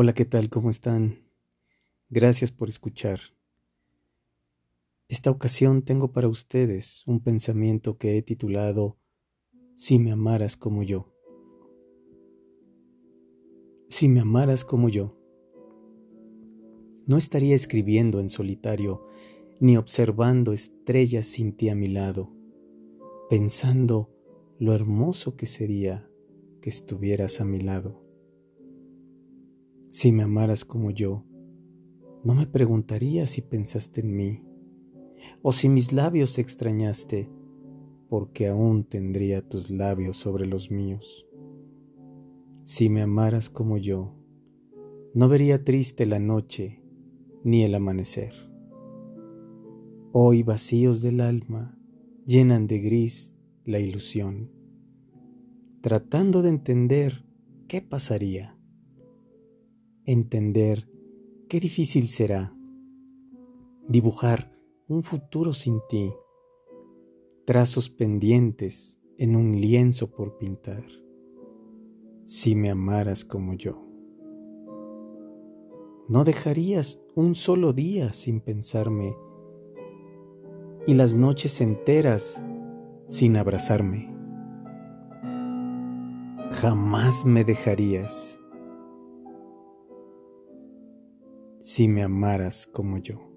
Hola, ¿qué tal? ¿Cómo están? Gracias por escuchar. Esta ocasión tengo para ustedes un pensamiento que he titulado Si me amaras como yo. Si me amaras como yo, no estaría escribiendo en solitario ni observando estrellas sin ti a mi lado, pensando lo hermoso que sería que estuvieras a mi lado. Si me amaras como yo, no me preguntarías si pensaste en mí, o si mis labios extrañaste, porque aún tendría tus labios sobre los míos. Si me amaras como yo, no vería triste la noche ni el amanecer. Hoy vacíos del alma llenan de gris la ilusión, tratando de entender qué pasaría entender qué difícil será dibujar un futuro sin ti, trazos pendientes en un lienzo por pintar, si me amaras como yo. No dejarías un solo día sin pensarme y las noches enteras sin abrazarme. Jamás me dejarías si me amaras como yo.